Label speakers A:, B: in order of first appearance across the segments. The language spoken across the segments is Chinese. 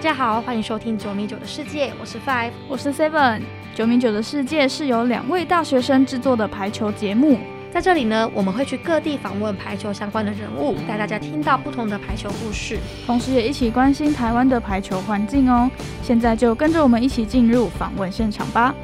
A: 大家好，欢迎收听九米九的世界，我是 Five，
B: 我是 Seven。九米九的世界是由两位大学生制作的排球节目，
A: 在这里呢，我们会去各地访问排球相关的人物，带大家听到不同的排球故事，
B: 同时也一起关心台湾的排球环境哦。现在就跟着我们一起进入访问现场吧。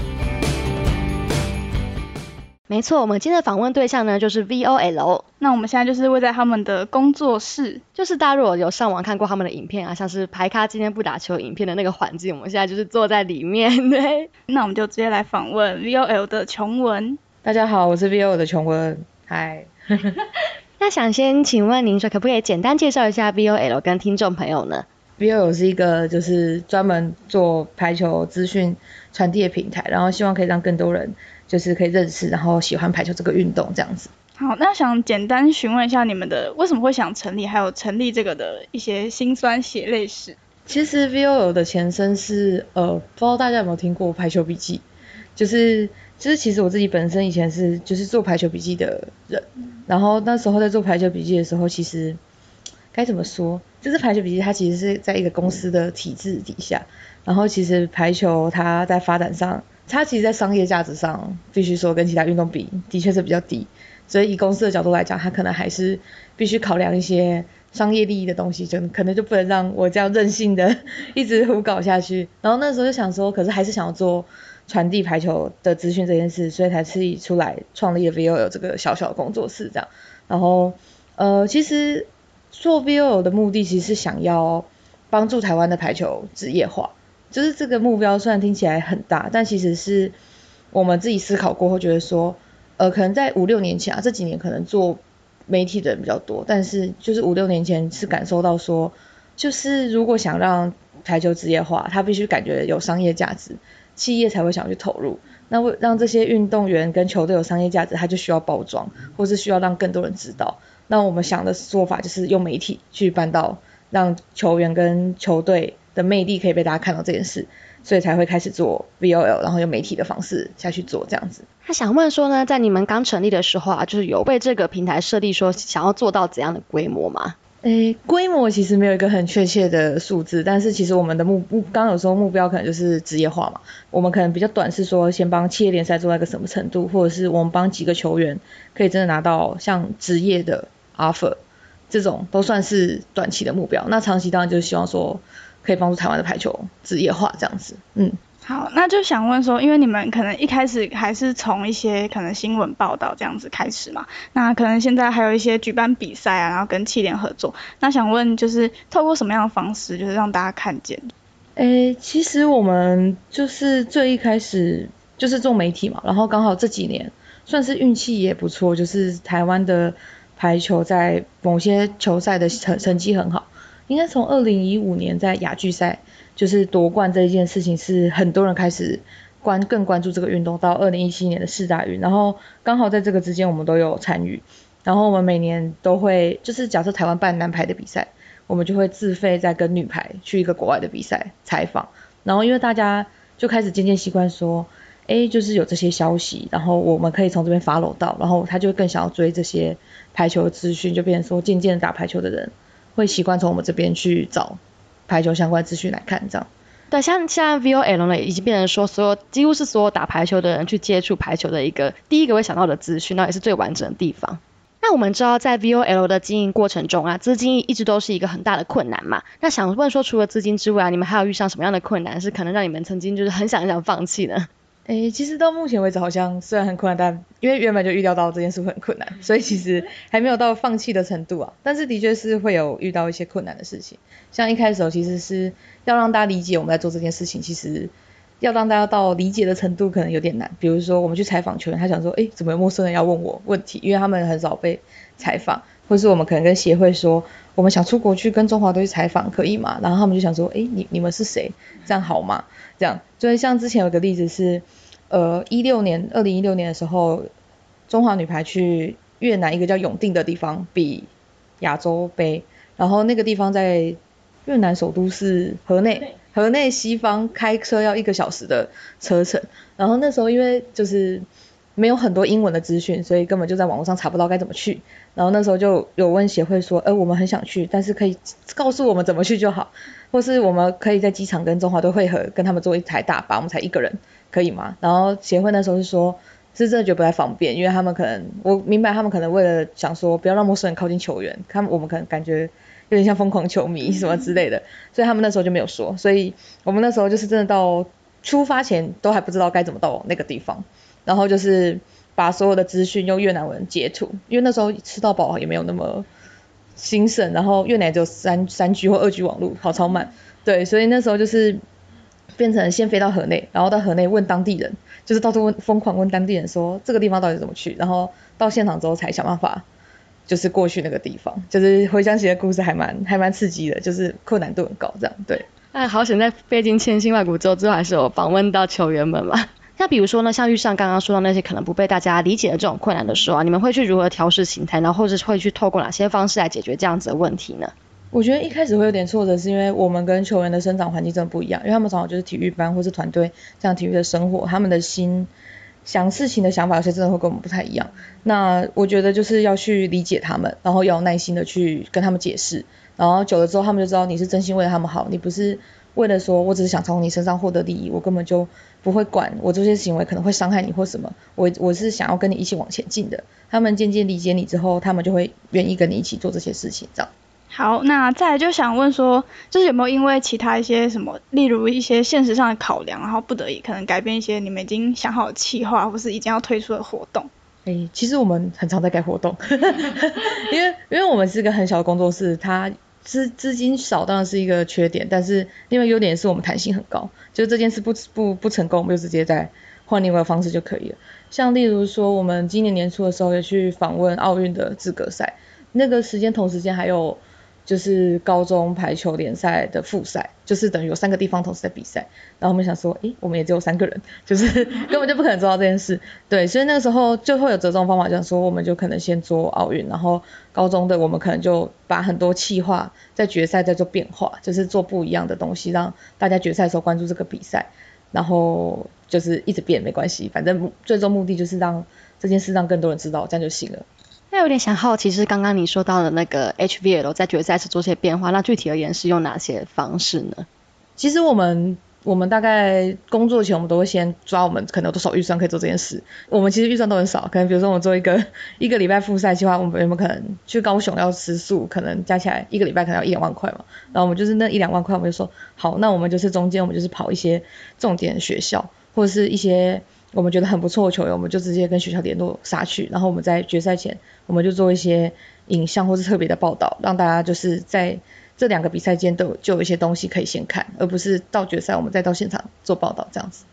A: 没错，我们今天的访问对象呢就是 VOL。
B: 那我们现在就是位在他们的工作室，
A: 就是大家如果有上网看过他们的影片啊，像是排咖今天不打球影片的那个环境，我们现在就是坐在里面。对，
B: 那我们就直接来访问 VOL 的琼文。
C: 大家好，我是 VOL 的琼文。嗨。
A: 那想先请问您说，可不可以简单介绍一下 VOL 跟听众朋友呢
C: ？VOL 是一个就是专门做排球资讯传递的平台，然后希望可以让更多人。就是可以认识，然后喜欢排球这个运动这样子。
B: 好，那想简单询问一下你们的为什么会想成立，还有成立这个的一些辛酸血泪史。
C: 其实 VOL 的前身是呃，不知道大家有没有听过排球笔记，就是就是其实我自己本身以前是就是做排球笔记的人，然后那时候在做排球笔记的时候，其实该怎么说，就是排球笔记它其实是在一个公司的体制底下，然后其实排球它在发展上。它其实，在商业价值上，必须说跟其他运动比，的确是比较低。所以以公司的角度来讲，它可能还是必须考量一些商业利益的东西，就可能就不能让我这样任性的一直胡搞下去。然后那时候就想说，可是还是想要做传递排球的资讯这件事，所以才自己出来创立了 VOL 这个小小的工作室这样。然后，呃，其实做 VOL 的目的，其实是想要帮助台湾的排球职业化。就是这个目标虽然听起来很大，但其实是我们自己思考过后觉得说，呃，可能在五六年前啊，这几年可能做媒体的人比较多，但是就是五六年前是感受到说，就是如果想让台球职业化，他必须感觉有商业价值，企业才会想去投入。那为让这些运动员跟球队有商业价值，他就需要包装，或是需要让更多人知道。那我们想的做法就是用媒体去办到，让球员跟球队。的魅力可以被大家看到这件事，所以才会开始做 VOL，然后用媒体的方式下去做这样子。
A: 他想问说呢，在你们刚成立的时候啊，就是有为这个平台设立说想要做到怎样的规模吗？
C: 诶，规模其实没有一个很确切的数字，但是其实我们的目目刚有时候目标可能就是职业化嘛。我们可能比较短是说先帮企业联赛做到一个什么程度，或者是我们帮几个球员可以真的拿到像职业的 offer，这种都算是短期的目标。那长期当然就是希望说。可以帮助台湾的排球职业化这样子，嗯，
B: 好，那就想问说，因为你们可能一开始还是从一些可能新闻报道这样子开始嘛，那可能现在还有一些举办比赛啊，然后跟气联合作，那想问就是透过什么样的方式，就是让大家看见？
C: 诶，其实我们就是最一开始就是做媒体嘛，然后刚好这几年算是运气也不错，就是台湾的排球在某些球赛的成成绩很好。应该从二零一五年在亚俱赛就是夺冠这一件事情，是很多人开始关更关注这个运动。到二零一七年的世大运，然后刚好在这个之间我们都有参与。然后我们每年都会，就是假设台湾办男排的比赛，我们就会自费再跟女排去一个国外的比赛采访。然后因为大家就开始渐渐习惯说，哎，就是有这些消息，然后我们可以从这边 follow 到，然后他就更想要追这些排球资讯，就变成说渐渐打排球的人。会习惯从我们这边去找排球相关资讯来看，这样。
A: 对，像现在 VOL 呢，已经变成说所有几乎是所有打排球的人去接触排球的一个第一个会想到的资讯，那也是最完整的地方。那我们知道在 VOL 的经营过程中啊，资金一直都是一个很大的困难嘛。那想问说，除了资金之外啊，你们还有遇上什么样的困难，是可能让你们曾经就是很想很想放弃呢？
C: 诶，其实到目前为止，好像虽然很困难，但因为原本就预料到这件事会很困难，所以其实还没有到放弃的程度啊。但是的确是会有遇到一些困难的事情，像一开始其实是要让大家理解我们在做这件事情，其实要让大家到理解的程度可能有点难。比如说我们去采访球员，他想说，诶，怎么有陌生人要问我问题？因为他们很少被采访，或是我们可能跟协会说，我们想出国去跟中华队去采访，可以吗？然后他们就想说，哎，你你们是谁？这样好吗？这样，所以像之前有个例子是。呃，一六年，二零一六年的时候，中华女排去越南一个叫永定的地方比亚洲杯，然后那个地方在越南首都是河内，河内西方开车要一个小时的车程，然后那时候因为就是没有很多英文的资讯，所以根本就在网络上查不到该怎么去。然后那时候就有问协会说，呃，我们很想去，但是可以告诉我们怎么去就好，或是我们可以在机场跟中华队汇合，跟他们坐一台大巴，我们才一个人，可以吗？然后协会那时候是说，是真的觉得不太方便，因为他们可能，我明白他们可能为了想说不要让陌生人靠近球员，他们我们可能感觉有点像疯狂球迷什么之类的，所以他们那时候就没有说，所以我们那时候就是真的到出发前都还不知道该怎么到那个地方。然后就是把所有的资讯用越南文截图，因为那时候吃到饱也没有那么兴盛，然后越南只有三三 G 或二 G 网络，好超慢，对，所以那时候就是变成先飞到河内，然后到河内问当地人，就是到处问疯狂问当地人说这个地方到底怎么去，然后到现场之后才想办法就是过去那个地方，就是回想起的故事还蛮还蛮刺激的，就是困难度很高这样，对。
A: 哎，好险在费尽千辛万苦之后，最后还是有访问到球员们嘛。那比如说呢，像遇上刚刚说到那些可能不被大家理解的这种困难的时候啊，你们会去如何调试心态，然后或者是会去透过哪些方式来解决这样子的问题呢？
C: 我觉得一开始会有点挫折，是因为我们跟球员的生长环境真的不一样，因为他们从小就是体育班或是团队这样体育的生活，他们的心想事情的想法有些真的会跟我们不太一样。那我觉得就是要去理解他们，然后要耐心的去跟他们解释，然后久了之后他们就知道你是真心为他们好，你不是。为了说，我只是想从你身上获得利益，我根本就不会管我这些行为可能会伤害你或什么。我我是想要跟你一起往前进的。他们渐渐理解你之后，他们就会愿意跟你一起做这些事情，这样。
B: 好，那再来就想问说，就是有没有因为其他一些什么，例如一些现实上的考量，然后不得已可能改变一些你们已经想好的计划，或是已经要推出的活动？
C: 诶，其实我们很常在改活动，因为因为我们是个很小的工作室，它。资资金少当然是一个缺点，但是另外优点是我们弹性很高，就是这件事不不不成功，我们就直接再换另外方式就可以了。像例如说，我们今年年初的时候也去访问奥运的资格赛，那个时间同时间还有。就是高中排球联赛的复赛，就是等于有三个地方同时在比赛，然后我们想说，诶，我们也只有三个人，就是 根本就不可能做到这件事，对，所以那个时候就会有折中方法，讲说我们就可能先做奥运，然后高中的我们可能就把很多气化在决赛再做变化，就是做不一样的东西，让大家决赛的时候关注这个比赛，然后就是一直变没关系，反正最终目的就是让这件事让更多人知道，这样就行了。
A: 那有点想好奇，是刚刚你说到的那个 HVL 在决赛时做些变化，那具体而言是用哪些方式呢？
C: 其实我们我们大概工作前，我们都会先抓我们可能有多少预算可以做这件事。我们其实预算都很少，可能比如说我们做一个一个礼拜复赛计划，我们有没有可能去高雄要吃素，可能加起来一个礼拜可能要一两万块嘛。然后我们就是那一两万块，我们就说好，那我们就是中间我们就是跑一些重点学校或者是一些。我们觉得很不错的球员，我们就直接跟学校联络杀去，然后我们在决赛前，我们就做一些影像或是特别的报道，让大家就是在这两个比赛间都就有一些东西可以先看，而不是到决赛我们再到现场做报道这样子。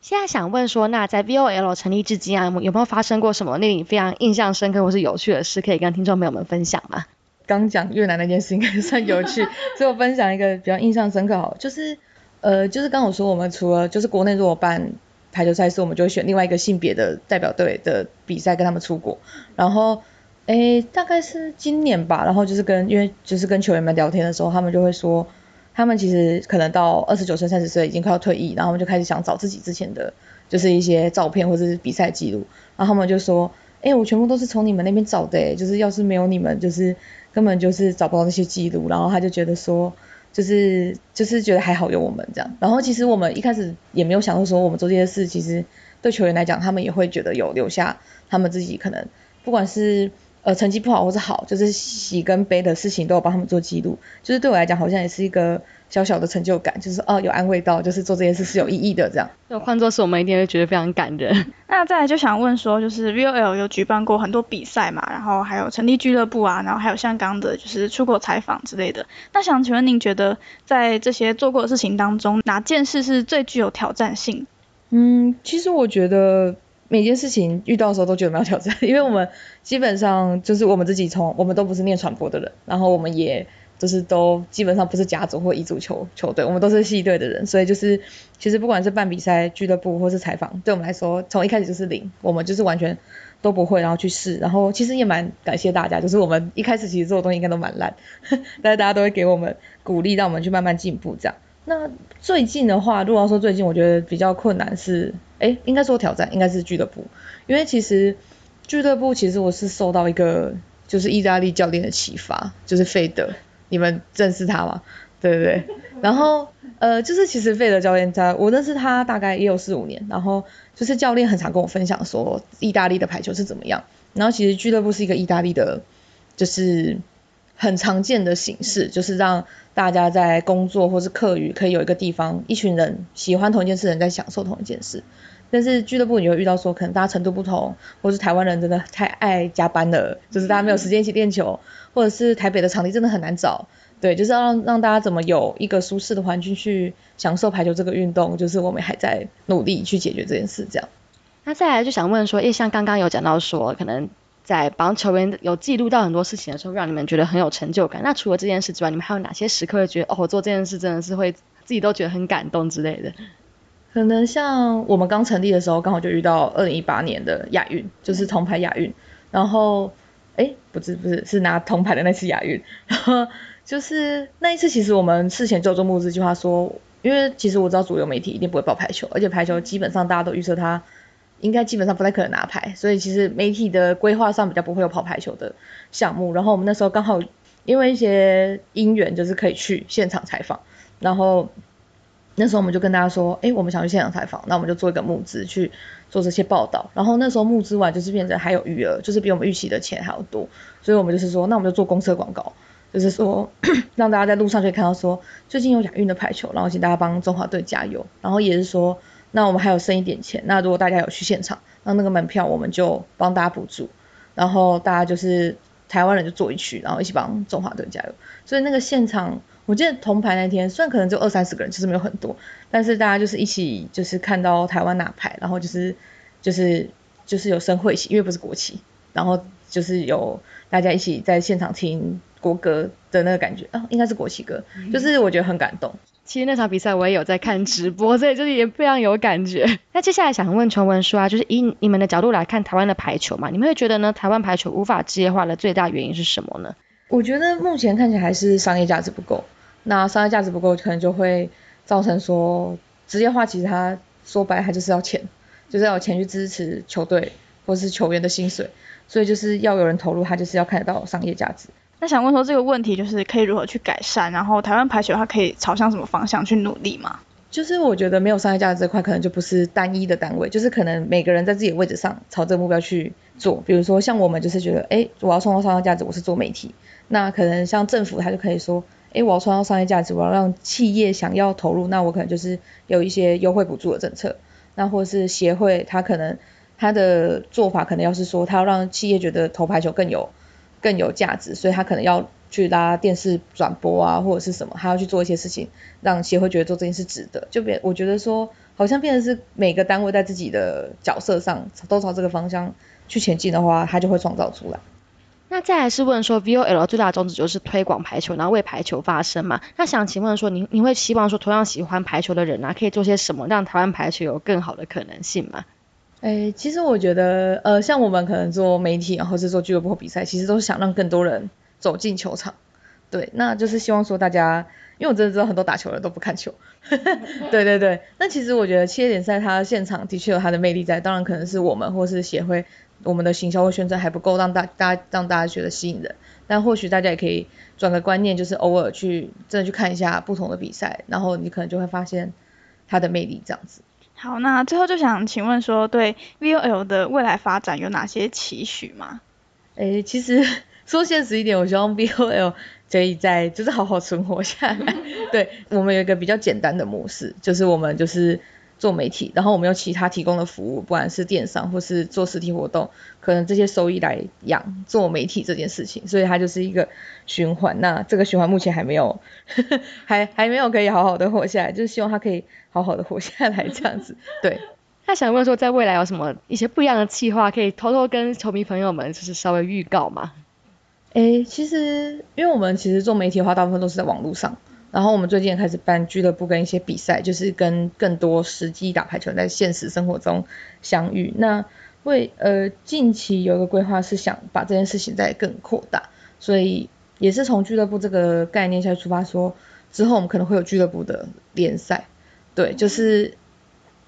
A: 现在想问说，那在 VOL 成立至今啊，有没有发生过什么令你非常印象深刻或是有趣的事，可以跟听众朋友们分享吗？
C: 刚讲越南那件事应该算有趣，所以我分享一个比较印象深刻好，就是呃就是刚我说我们除了就是国内如果办排球赛事，我们就会选另外一个性别的代表队的比赛跟他们出国。然后，诶，大概是今年吧。然后就是跟，因为就是跟球员们聊天的时候，他们就会说，他们其实可能到二十九岁、三十岁已经快要退役，然后他们就开始想找自己之前的，就是一些照片或者是比赛记录。然后他们就说，诶，我全部都是从你们那边找的，就是要是没有你们，就是根本就是找不到那些记录。然后他就觉得说。就是就是觉得还好有我们这样，然后其实我们一开始也没有想到说我们做这些事，其实对球员来讲，他们也会觉得有留下他们自己可能不管是呃成绩不好或者好，就是喜跟悲的事情都有帮他们做记录，就是对我来讲好像也是一个。小小的成就感，就是哦，有安慰到，就是做这件事是有意义的这样。
A: 那换作是我们一定会觉得非常感人。
B: 那再来就想问说，就是 VOL 有举办过很多比赛嘛，然后还有成立俱乐部啊，然后还有像刚的就是出国采访之类的。那想请问您觉得在这些做过的事情当中，哪件事是最具有挑战性？
C: 嗯，其实我觉得每件事情遇到的时候都觉得蛮有挑战，因为我们基本上就是我们自己从我们都不是念传播的人，然后我们也。就是都基本上不是甲组或乙组球球队，我们都是系队的人，所以就是其实不管是办比赛、俱乐部或是采访，对我们来说从一开始就是零，我们就是完全都不会，然后去试，然后其实也蛮感谢大家，就是我们一开始其实做的东西应该都蛮烂，但是大家都会给我们鼓励，让我们去慢慢进步这样。那最近的话，如果要说最近，我觉得比较困难是，哎，应该说挑战应该是俱乐部，因为其实俱乐部其实我是受到一个就是意大利教练的启发，就是费德，你们认识他吗？对对对，然后呃，就是其实费德教练在我认识他大概也有四五年，然后就是教练很常跟我分享说意大利的排球是怎么样，然后其实俱乐部是一个意大利的，就是很常见的形式，就是让大家在工作或是课余可以有一个地方，一群人喜欢同一件事人在享受同一件事，但是俱乐部你会遇到说可能大家程度不同，或是台湾人真的太爱加班了，就是大家没有时间一起练球，或者是台北的场地真的很难找。对，就是要让让大家怎么有一个舒适的环境去享受排球这个运动，就是我们还在努力去解决这件事这样。
A: 那再来就想问说，因为像刚刚有讲到说，可能在帮球员有记录到很多事情的时候，让你们觉得很有成就感。那除了这件事之外，你们还有哪些时刻会觉得，哦，我做这件事真的是会自己都觉得很感动之类的？
C: 可能像我们刚成立的时候，刚好就遇到二零一八年的亚运，就是铜牌亚运。然后，哎，不是不是，是拿铜牌的那次亚运。然后。就是那一次，其实我们事前就做募资计划，说，因为其实我知道主流媒体一定不会报排球，而且排球基本上大家都预测它应该基本上不太可能拿牌，所以其实媒体的规划上比较不会有跑排球的项目。然后我们那时候刚好因为一些因缘，就是可以去现场采访，然后那时候我们就跟大家说，哎，我们想去现场采访，那我们就做一个募资去做这些报道。然后那时候募资完就是变成还有余额，就是比我们预期的钱还要多，所以我们就是说，那我们就做公车广告。就是说，让大家在路上可以看到说，最近有亚运的排球，然后请大家帮中华队加油。然后也是说，那我们还有剩一点钱，那如果大家有去现场，那那个门票我们就帮大家补助。然后大家就是台湾人就坐一区，然后一起帮中华队加油。所以那个现场，我记得铜牌那天虽然可能就二三十个人，其实没有很多，但是大家就是一起就是看到台湾拿牌，然后就是就是就是有升会旗，因为不是国旗，然后就是有大家一起在现场听。国歌的那个感觉啊，应该是国旗歌，就是我觉得很感动。
A: 其实那场比赛我也有在看直播，所以就是也非常有感觉。那接下来想问陈文书啊，就是以你们的角度来看台湾的排球嘛，你们会觉得呢？台湾排球无法职业化的最大原因是什么呢？
C: 我觉得目前看起来还是商业价值不够。那商业价值不够，可能就会造成说职业化，其实它说白，它就是要钱，就是要有钱去支持球队或是球员的薪水，所以就是要有人投入，它就是要看得到商业价值。
B: 那想问说这个问题就是可以如何去改善，然后台湾排球它可以朝向什么方向去努力吗？
C: 就是我觉得没有商业价值这块可能就不是单一的单位，就是可能每个人在自己的位置上朝这个目标去做。比如说像我们就是觉得，哎，我要创造商业价值，我是做媒体。那可能像政府他就可以说，哎，我要创造商业价值，我要让企业想要投入，那我可能就是有一些优惠补助的政策。那或者是协会，他可能他的做法可能要是说，他要让企业觉得投排球更有。更有价值，所以他可能要去拉电视转播啊，或者是什么，他要去做一些事情，让协会觉得做这件事值得。就变，我觉得说，好像变成是每个单位在自己的角色上都朝这个方向去前进的话，他就会创造出来。
A: 那再来是问说，VOL 最大的宗旨就是推广排球，然后为排球发声嘛？那想请问说，你你会希望说，同样喜欢排球的人啊，可以做些什么，让台湾排球有更好的可能性吗？
C: 哎，其实我觉得，呃，像我们可能做媒体，然后是做俱乐部比赛，其实都是想让更多人走进球场。对，那就是希望说大家，因为我真的知道很多打球人都不看球。对对对，那其实我觉得七联赛它现场的确有它的魅力在，当然可能是我们或是协会，我们的行销或宣传还不够让大大家让大家觉得吸引人。但或许大家也可以转个观念，就是偶尔去真的去看一下不同的比赛，然后你可能就会发现它的魅力这样子。
B: 好，那最后就想请问说，对 VOL 的未来发展有哪些期许吗？
C: 诶，其实说现实一点，我希望 VOL 可以在就是好好存活下来。对我们有一个比较简单的模式，就是我们就是。做媒体，然后我们有其他提供的服务，不管是电商或是做实体活动，可能这些收益来养做媒体这件事情，所以它就是一个循环。那这个循环目前还没有，还还没有可以好好的活下来，就是希望它可以好好的活下来这样子。对。
A: 那想问说，在未来有什么一些不一样的计划，可以偷偷跟球迷朋友们就是稍微预告吗？
C: 诶，其实因为我们其实做媒体的话，大部分都是在网络上。然后我们最近也开始办俱乐部跟一些比赛，就是跟更多实际打排球在现实生活中相遇。那为呃近期有一个规划是想把这件事情再更扩大，所以也是从俱乐部这个概念下出发，说之后我们可能会有俱乐部的联赛，对，就是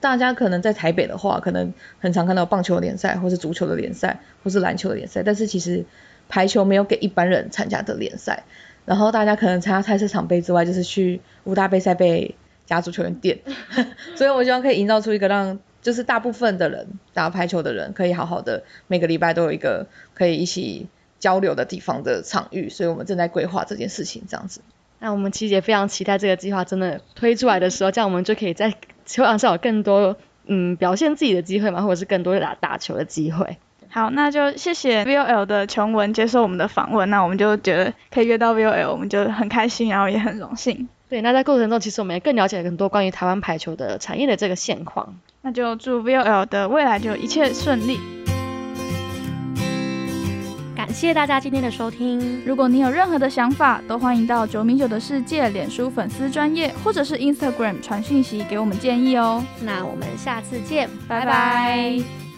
C: 大家可能在台北的话，可能很常看到棒球联赛，或是足球的联赛，或是篮球的联赛，但是其实排球没有给一般人参加的联赛。然后大家可能参加菜市场杯之外，就是去五大杯赛被甲组球员垫，所以我希望可以营造出一个让就是大部分的人打排球的人可以好好的每个礼拜都有一个可以一起交流的地方的场域，所以我们正在规划这件事情这样子。
A: 那我们其实也非常期待这个计划真的推出来的时候，这样我们就可以在球场上有更多嗯表现自己的机会嘛，或者是更多打打球的机会。
B: 好，那就谢谢 VOL 的琼文接受我们的访问，那我们就觉得可以约到 VOL，我们就很开心，然后也很荣幸。
A: 对，那在过程中，其实我们也更了解很多关于台湾排球的产业的这个现况。
B: 那就祝 VOL 的未来就一切顺利。
D: 感谢大家今天的收听。
B: 如果你有任何的想法，都欢迎到九米九的世界脸书粉丝专业或者是 Instagram 传讯息给我们建议哦。
D: 那我们下次见，
B: 拜拜。